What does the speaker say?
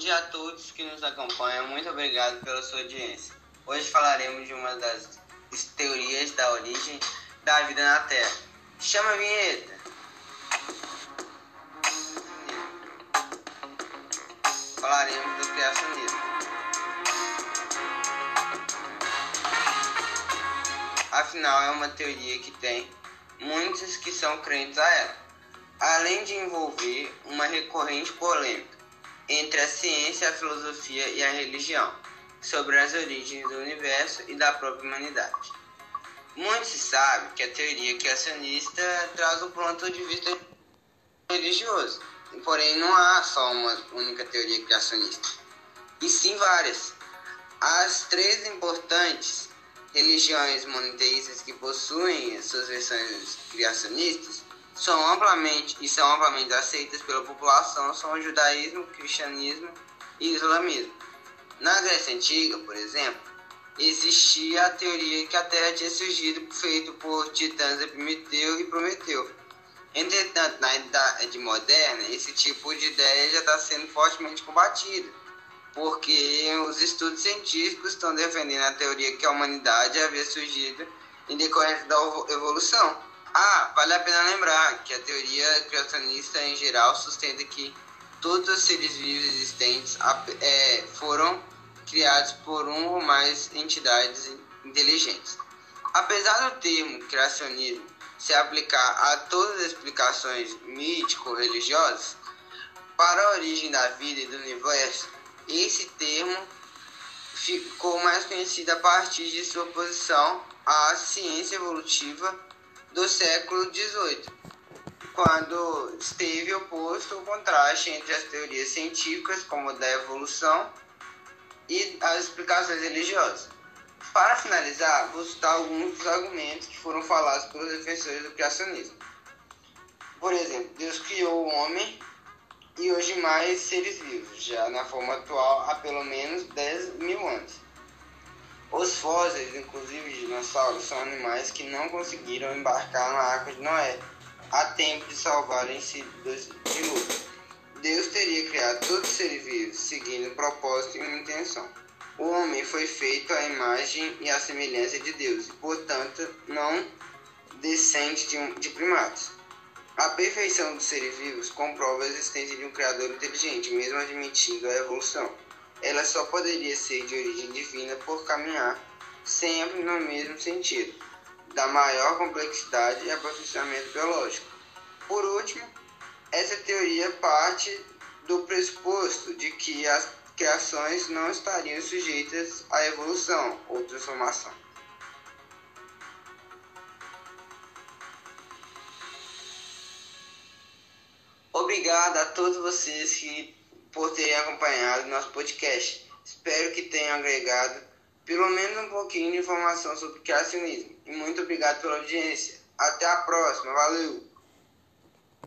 dia a todos que nos acompanham. Muito obrigado pela sua audiência. Hoje falaremos de uma das teorias da origem da vida na Terra. Chama a vinheta! Falaremos do criacionismo. Afinal, é uma teoria que tem muitos que são crentes a ela, além de envolver uma recorrente polêmica entre a ciência, a filosofia e a religião sobre as origens do universo e da própria humanidade. Muito se sabe que a teoria criacionista traz o ponto de vista religioso, porém não há só uma única teoria criacionista, e sim várias. As três importantes religiões monoteístas que possuem suas versões criacionistas são amplamente e são amplamente aceitas pela população são o judaísmo, o cristianismo e o islamismo. Na Grécia Antiga, por exemplo, existia a teoria que a Terra tinha surgido feito por titãs Epimeteu e Prometeu. Entretanto, na Idade Moderna, esse tipo de ideia já está sendo fortemente combatido porque os estudos científicos estão defendendo a teoria que a humanidade havia surgido em decorrência da evolução. Ah, vale a pena lembrar que a teoria criacionista em geral sustenta que todos os seres vivos existentes é, foram criados por um ou mais entidades inteligentes. Apesar do termo criacionismo se aplicar a todas as explicações mítico-religiosas, para a origem da vida e do universo, esse termo ficou mais conhecido a partir de sua oposição à ciência evolutiva do século XVIII, quando esteve oposto ao contraste entre as teorias científicas, como da evolução, e as explicações religiosas. Para finalizar, vou citar alguns dos argumentos que foram falados pelos defensores do criacionismo. Por exemplo, Deus criou o homem e hoje mais seres vivos, já na forma atual há pelo menos 10 mil anos. Os fósseis, inclusive dinossauros, são animais que não conseguiram embarcar na Arca de Noé a tempo de salvarem-se dos dilúvios. Deus teria criado todos os seres vivos, seguindo propósito e uma intenção. O homem foi feito à imagem e à semelhança de Deus, e, portanto, não descende de, de primatas. A perfeição dos seres vivos comprova a existência de um Criador inteligente, mesmo admitindo a evolução. Ela só poderia ser de origem divina por caminhar sempre no mesmo sentido, da maior complexidade e aperfeiçoamento biológico. Por último, essa teoria parte do pressuposto de que as criações não estariam sujeitas à evolução ou transformação. Obrigado a todos vocês que, por terem acompanhado nosso podcast. Espero que tenham agregado pelo menos um pouquinho de informação sobre criacionismo. E muito obrigado pela audiência. Até a próxima. Valeu!